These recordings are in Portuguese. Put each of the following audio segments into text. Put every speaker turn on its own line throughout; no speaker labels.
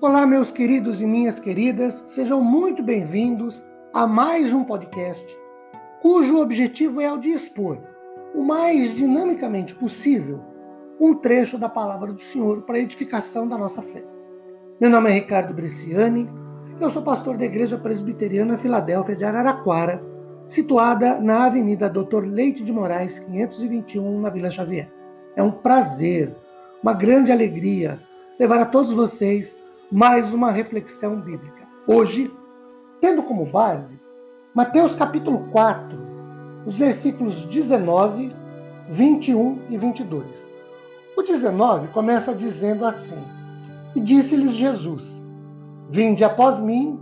Olá, meus queridos e minhas queridas, sejam muito bem-vindos a mais um podcast cujo objetivo é o de expor, o mais dinamicamente possível, um trecho da palavra do Senhor para a edificação da nossa fé. Meu nome é Ricardo Bresciani, eu sou pastor da Igreja Presbiteriana Filadélfia de Araraquara, situada na Avenida Doutor Leite de Moraes, 521, na Vila Xavier. É um prazer, uma grande alegria levar a todos vocês mais uma reflexão bíblica. Hoje, tendo como base Mateus capítulo 4, os versículos 19, 21 e 22. O 19 começa dizendo assim: E disse-lhes Jesus: Vinde após mim,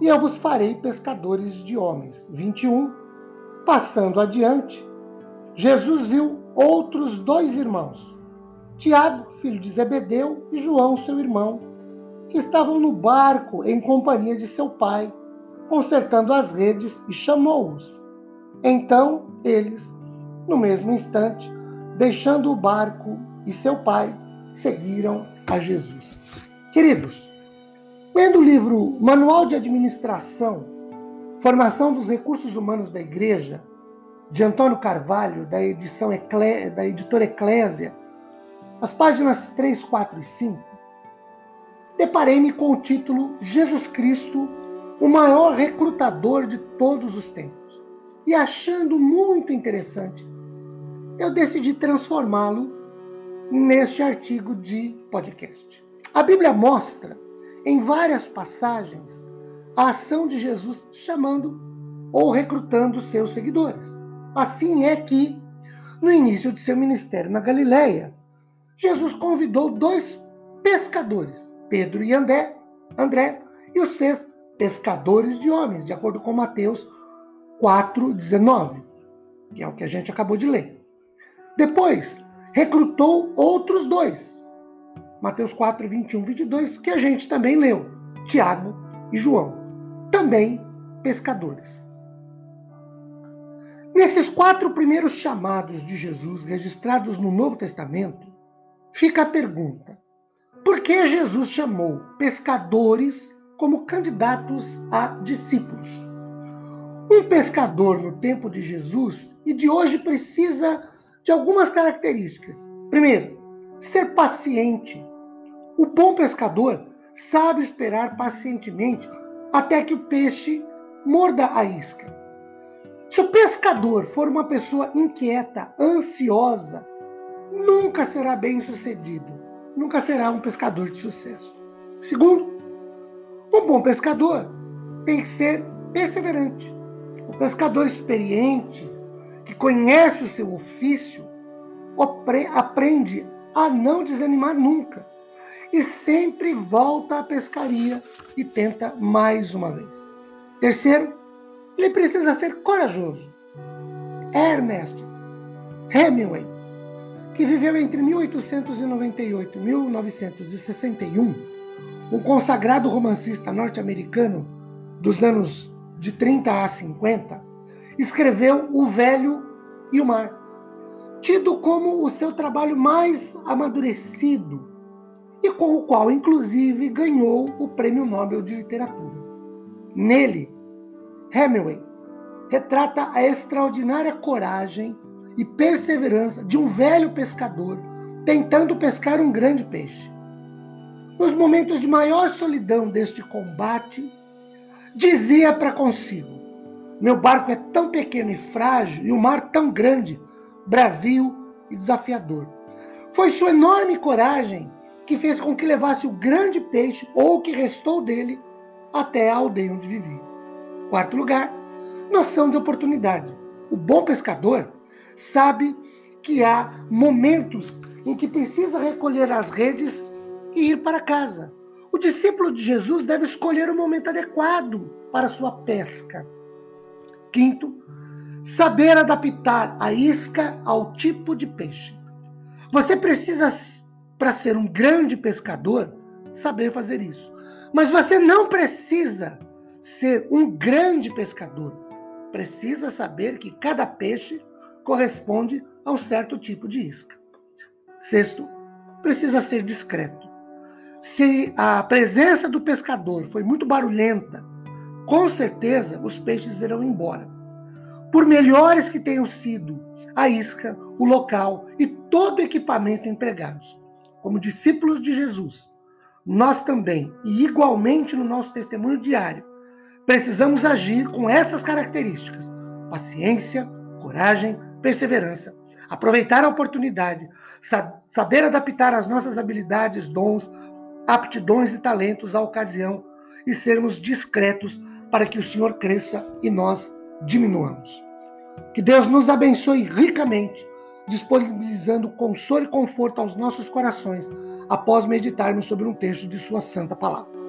e eu vos farei pescadores de homens. 21. Passando adiante, Jesus viu outros dois irmãos, Tiago, filho de Zebedeu, e João, seu irmão, que estavam no barco em companhia de seu pai, consertando as redes, e chamou-os. Então eles, no mesmo instante, deixando o barco e seu pai, seguiram a Jesus. Queridos, lendo o livro Manual de Administração, Formação dos Recursos Humanos da Igreja, de Antônio Carvalho, da edição da editora Eclésia, as páginas 3, 4 e 5, deparei-me com o título Jesus Cristo, o maior recrutador de todos os tempos. E achando muito interessante, eu decidi transformá-lo neste artigo de podcast. A Bíblia mostra em várias passagens a ação de Jesus chamando ou recrutando seus seguidores. Assim é que, no início de seu ministério na Galileia, Jesus convidou dois pescadores, Pedro e André, André e os fez pescadores de homens, de acordo com Mateus 4,19, que é o que a gente acabou de ler. Depois, recrutou outros dois, Mateus 4, 21, 22, que a gente também leu, Tiago e João, também pescadores. Nesses quatro primeiros chamados de Jesus registrados no Novo Testamento, fica a pergunta: por que Jesus chamou pescadores como candidatos a discípulos? Um pescador no tempo de Jesus e de hoje precisa de algumas características. Primeiro, ser paciente. O bom pescador sabe esperar pacientemente até que o peixe morda a isca. Se o pescador for uma pessoa inquieta, ansiosa, nunca será bem sucedido, nunca será um pescador de sucesso. Segundo, um bom pescador tem que ser perseverante. O pescador experiente, que conhece o seu ofício, aprende a não desanimar nunca e sempre volta à pescaria e tenta mais uma vez. Terceiro, ele precisa ser corajoso. Ernest Hemingway que viveu entre 1898 e 1961, um consagrado romancista norte-americano dos anos de 30 a 50, escreveu O Velho e o Mar, tido como o seu trabalho mais amadurecido e com o qual, inclusive, ganhou o Prêmio Nobel de Literatura. Nele, Hemingway retrata a extraordinária coragem e perseverança de um velho pescador tentando pescar um grande peixe. Nos momentos de maior solidão deste combate, dizia para consigo: Meu barco é tão pequeno e frágil e o mar tão grande, bravio e desafiador. Foi sua enorme coragem que fez com que levasse o grande peixe ou o que restou dele até a aldeia onde vivia. Quarto lugar, noção de oportunidade. O bom pescador sabe que há momentos em que precisa recolher as redes e ir para casa. O discípulo de Jesus deve escolher o momento adequado para sua pesca. Quinto, saber adaptar a isca ao tipo de peixe. Você precisa, para ser um grande pescador, saber fazer isso. Mas você não precisa ser um grande pescador. Precisa saber que cada peixe corresponde a um certo tipo de isca. Sexto, precisa ser discreto. se a presença do pescador foi muito barulhenta, com certeza os peixes irão embora. Por melhores que tenham sido a isca, o local e todo o equipamento empregados, como discípulos de Jesus, nós também, e igualmente no nosso testemunho diário, precisamos agir com essas características: paciência, coragem, perseverança, aproveitar a oportunidade, saber adaptar as nossas habilidades, dons, aptidões e talentos à ocasião e sermos discretos para que o Senhor cresça e nós diminuamos. Que Deus nos abençoe ricamente, disponibilizando consolo e conforto aos nossos corações após meditarmos sobre um texto de Sua Santa Palavra.